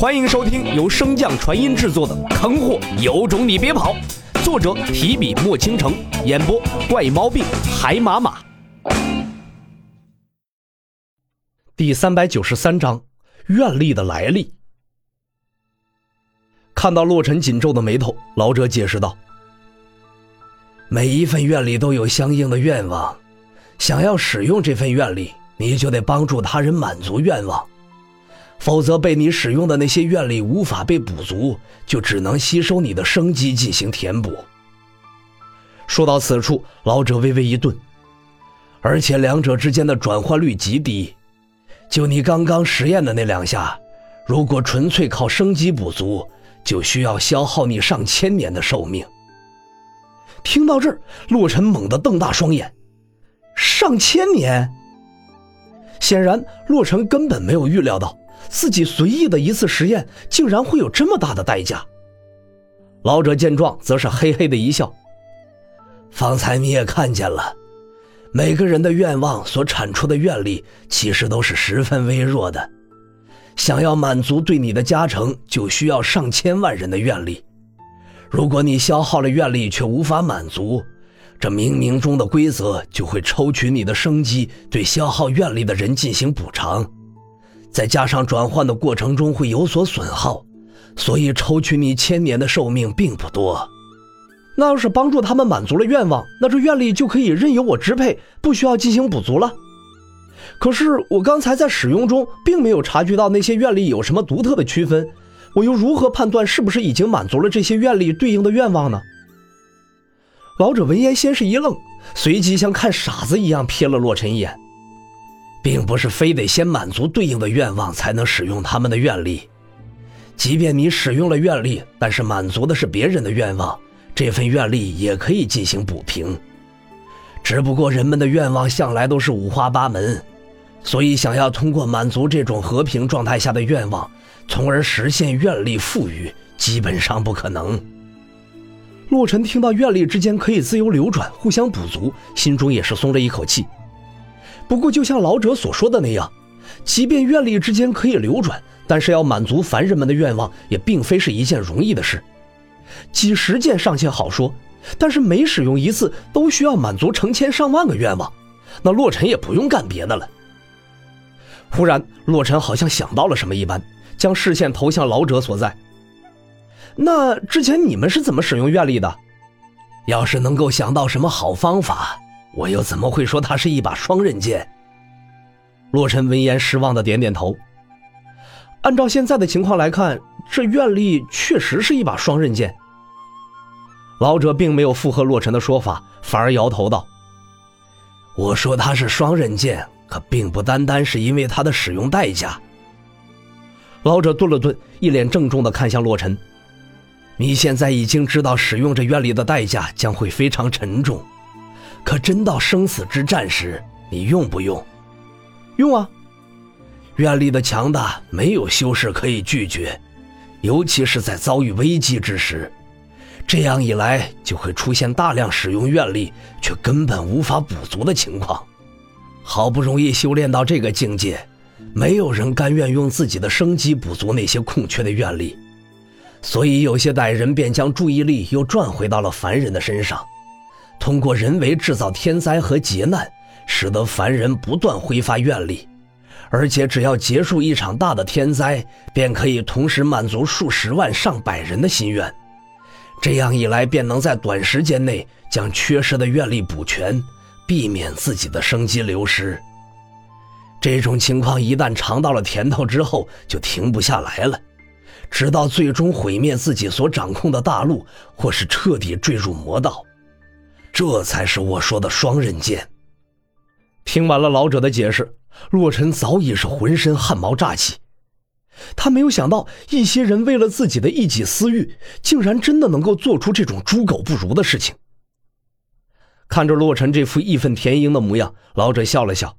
欢迎收听由升降传音制作的《坑货有种你别跑》，作者提笔墨倾城，演播怪猫病海马马。第三百九十三章，愿力的来历。看到洛尘紧皱的眉头，老者解释道：“每一份愿力都有相应的愿望，想要使用这份愿力，你就得帮助他人满足愿望。”否则，被你使用的那些愿力无法被补足，就只能吸收你的生机进行填补。说到此处，老者微微一顿，而且两者之间的转换率极低。就你刚刚实验的那两下，如果纯粹靠生机补足，就需要消耗你上千年的寿命。听到这儿，洛尘猛地瞪大双眼，上千年！显然，洛尘根本没有预料到。自己随意的一次实验，竟然会有这么大的代价。老者见状，则是嘿嘿的一笑。方才你也看见了，每个人的愿望所产出的愿力，其实都是十分微弱的。想要满足对你的加成，就需要上千万人的愿力。如果你消耗了愿力却无法满足，这冥冥中的规则就会抽取你的生机，对消耗愿力的人进行补偿。再加上转换的过程中会有所损耗，所以抽取你千年的寿命并不多。那要是帮助他们满足了愿望，那这愿力就可以任由我支配，不需要进行补足了。可是我刚才在使用中并没有察觉到那些愿力有什么独特的区分，我又如何判断是不是已经满足了这些愿力对应的愿望呢？老者闻言先是一愣，随即像看傻子一样瞥了洛尘一眼。并不是非得先满足对应的愿望才能使用他们的愿力，即便你使用了愿力，但是满足的是别人的愿望，这份愿力也可以进行补平。只不过人们的愿望向来都是五花八门，所以想要通过满足这种和平状态下的愿望，从而实现愿力富裕，基本上不可能。洛尘听到愿力之间可以自由流转，互相补足，心中也是松了一口气。不过，就像老者所说的那样，即便愿力之间可以流转，但是要满足凡人们的愿望，也并非是一件容易的事。几十件尚且好说，但是每使用一次都需要满足成千上万个愿望，那洛尘也不用干别的了。忽然，洛尘好像想到了什么一般，将视线投向老者所在。那之前你们是怎么使用愿力的？要是能够想到什么好方法。我又怎么会说它是一把双刃剑？洛尘闻言失望的点点头。按照现在的情况来看，这愿力确实是一把双刃剑。老者并没有附和洛尘的说法，反而摇头道：“我说它是双刃剑，可并不单单是因为它的使用代价。”老者顿了顿，一脸郑重的看向洛尘：“你现在已经知道使用这愿力的代价将会非常沉重。”可真到生死之战时，你用不用？用啊！愿力的强大没有修士可以拒绝，尤其是在遭遇危机之时。这样一来，就会出现大量使用愿力却根本无法补足的情况。好不容易修炼到这个境界，没有人甘愿用自己的生机补足那些空缺的愿力，所以有些歹人便将注意力又转回到了凡人的身上。通过人为制造天灾和劫难，使得凡人不断挥发愿力，而且只要结束一场大的天灾，便可以同时满足数十万上百人的心愿。这样一来，便能在短时间内将缺失的愿力补全，避免自己的生机流失。这种情况一旦尝到了甜头之后，就停不下来了，直到最终毁灭自己所掌控的大陆，或是彻底坠入魔道。这才是我说的双刃剑。听完了老者的解释，洛尘早已是浑身汗毛炸起。他没有想到，一些人为了自己的一己私欲，竟然真的能够做出这种猪狗不如的事情。看着洛尘这副义愤填膺的模样，老者笑了笑：“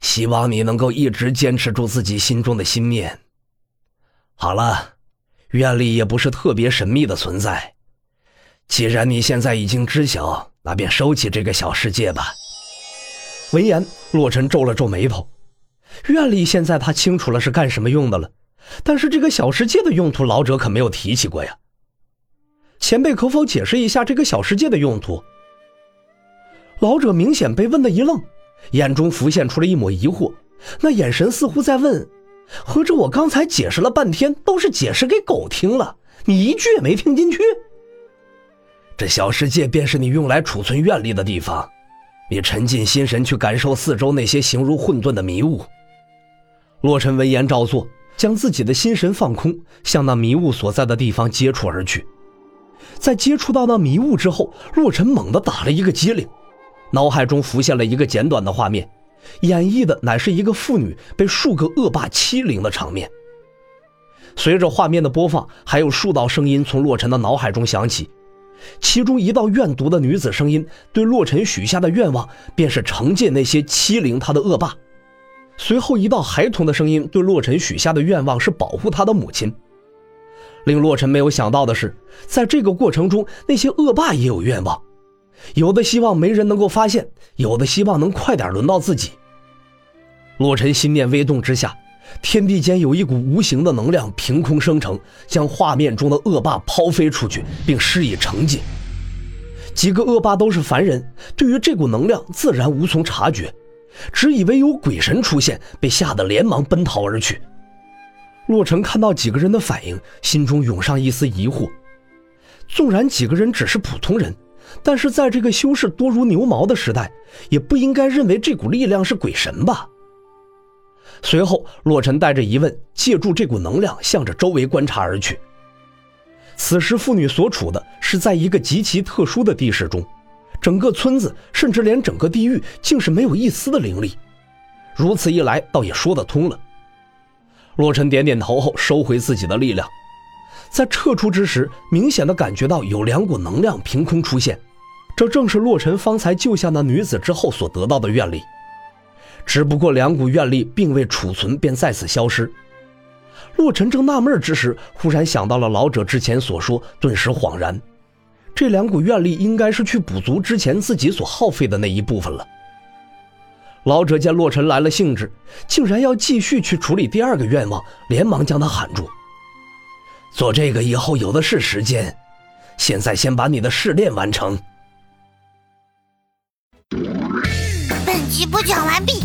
希望你能够一直坚持住自己心中的心念。好了，院里也不是特别神秘的存在。”既然你现在已经知晓，那便收起这个小世界吧。闻言，洛尘皱了皱眉头。院里现在他清楚了是干什么用的了，但是这个小世界的用途，老者可没有提起过呀。前辈可否解释一下这个小世界的用途？老者明显被问的一愣，眼中浮现出了一抹疑惑，那眼神似乎在问：合着我刚才解释了半天，都是解释给狗听了，你一句也没听进去？这小世界便是你用来储存愿力的地方，你沉浸心神去感受四周那些形如混沌的迷雾。洛尘闻言照做。将自己的心神放空，向那迷雾所在的地方接触而去。在接触到那迷雾之后，洛尘猛地打了一个激灵，脑海中浮现了一个简短的画面，演绎的乃是一个妇女被数个恶霸欺凌的场面。随着画面的播放，还有数道声音从洛尘的脑海中响起，其中一道怨毒的女子声音对洛尘许下的愿望，便是惩戒那些欺凌他的恶霸。随后，一道孩童的声音对洛尘许下的愿望是保护他的母亲。令洛尘没有想到的是，在这个过程中，那些恶霸也有愿望，有的希望没人能够发现，有的希望能快点轮到自己。洛尘心念微动之下，天地间有一股无形的能量凭空生成，将画面中的恶霸抛飞出去，并施以惩戒。几个恶霸都是凡人，对于这股能量自然无从察觉。只以为有鬼神出现，被吓得连忙奔逃而去。洛尘看到几个人的反应，心中涌上一丝疑惑。纵然几个人只是普通人，但是在这个修士多如牛毛的时代，也不应该认为这股力量是鬼神吧？随后，洛尘带着疑问，借助这股能量向着周围观察而去。此时，妇女所处的是在一个极其特殊的地势中。整个村子，甚至连整个地狱，竟是没有一丝的灵力。如此一来，倒也说得通了。洛尘点点头后，收回自己的力量，在撤出之时，明显的感觉到有两股能量凭空出现，这正是洛尘方才救下那女子之后所得到的愿力。只不过两股愿力并未储存，便再次消失。洛尘正纳闷之时，忽然想到了老者之前所说，顿时恍然。这两股愿力应该是去补足之前自己所耗费的那一部分了。老者见洛尘来了兴致，竟然要继续去处理第二个愿望，连忙将他喊住：“做这个以后有的是时间，现在先把你的试炼完成。”本集播讲完毕，